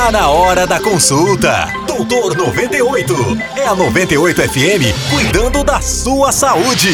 Tá na hora da consulta. Doutor 98. É a 98 FM cuidando da sua saúde.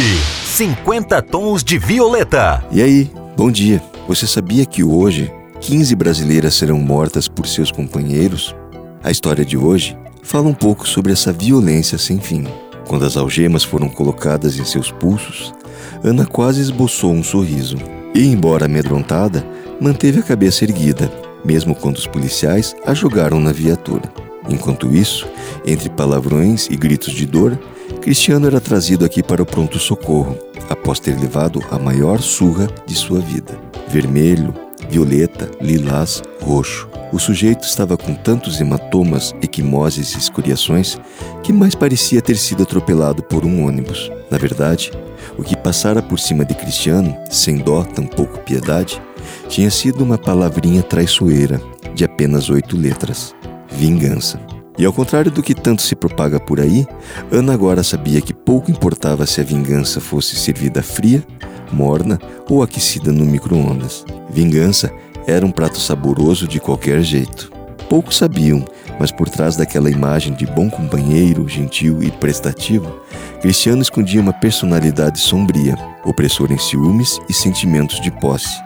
50 tons de violeta. E aí, bom dia. Você sabia que hoje 15 brasileiras serão mortas por seus companheiros? A história de hoje fala um pouco sobre essa violência sem fim. Quando as algemas foram colocadas em seus pulsos, Ana quase esboçou um sorriso. E, embora amedrontada, manteve a cabeça erguida, mesmo quando os policiais a jogaram na viatura. Enquanto isso, entre palavrões e gritos de dor, Cristiano era trazido aqui para o pronto-socorro, após ter levado a maior surra de sua vida. Vermelho, violeta, lilás, roxo. O sujeito estava com tantos hematomas, equimoses e escoriações que mais parecia ter sido atropelado por um ônibus. Na verdade, o que passara por cima de Cristiano, sem dó, tampouco piedade, tinha sido uma palavrinha traiçoeira, de apenas oito letras: vingança. E ao contrário do que tanto se propaga por aí, Ana agora sabia que pouco importava se a vingança fosse servida fria, morna ou aquecida no micro-ondas. Vingança era um prato saboroso de qualquer jeito. Poucos sabiam, mas por trás daquela imagem de bom companheiro, gentil e prestativo, Cristiano escondia uma personalidade sombria, opressor em ciúmes e sentimentos de posse,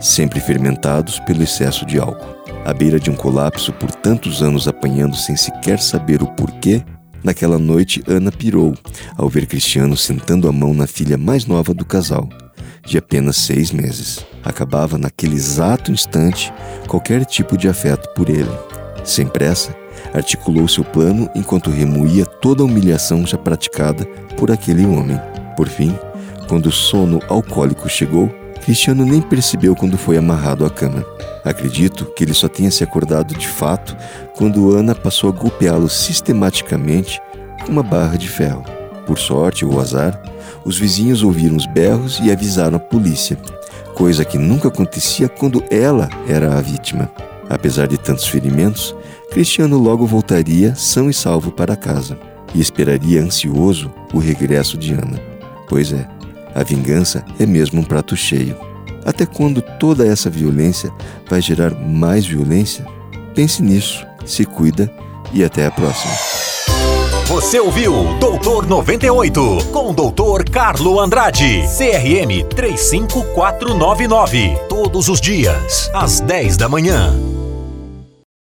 sempre fermentados pelo excesso de álcool. À beira de um colapso por tantos anos apanhando sem sequer saber o porquê, naquela noite Ana pirou ao ver Cristiano sentando a mão na filha mais nova do casal, de apenas seis meses. Acabava naquele exato instante qualquer tipo de afeto por ele. Sem pressa, articulou seu plano enquanto remoía toda a humilhação já praticada por aquele homem. Por fim, quando o sono alcoólico chegou, Cristiano nem percebeu quando foi amarrado à cama. Acredito que ele só tenha se acordado de fato quando Ana passou a golpeá-lo sistematicamente com uma barra de ferro. Por sorte ou azar, os vizinhos ouviram os berros e avisaram a polícia, coisa que nunca acontecia quando ela era a vítima. Apesar de tantos ferimentos, Cristiano logo voltaria são e salvo para casa e esperaria ansioso o regresso de Ana. Pois é, a vingança é mesmo um prato cheio. Até quando toda essa violência vai gerar mais violência? Pense nisso, se cuida e até a próxima. Você ouviu Doutor 98 com o Doutor Carlo Andrade, CRM 35499. Todos os dias, às 10 da manhã.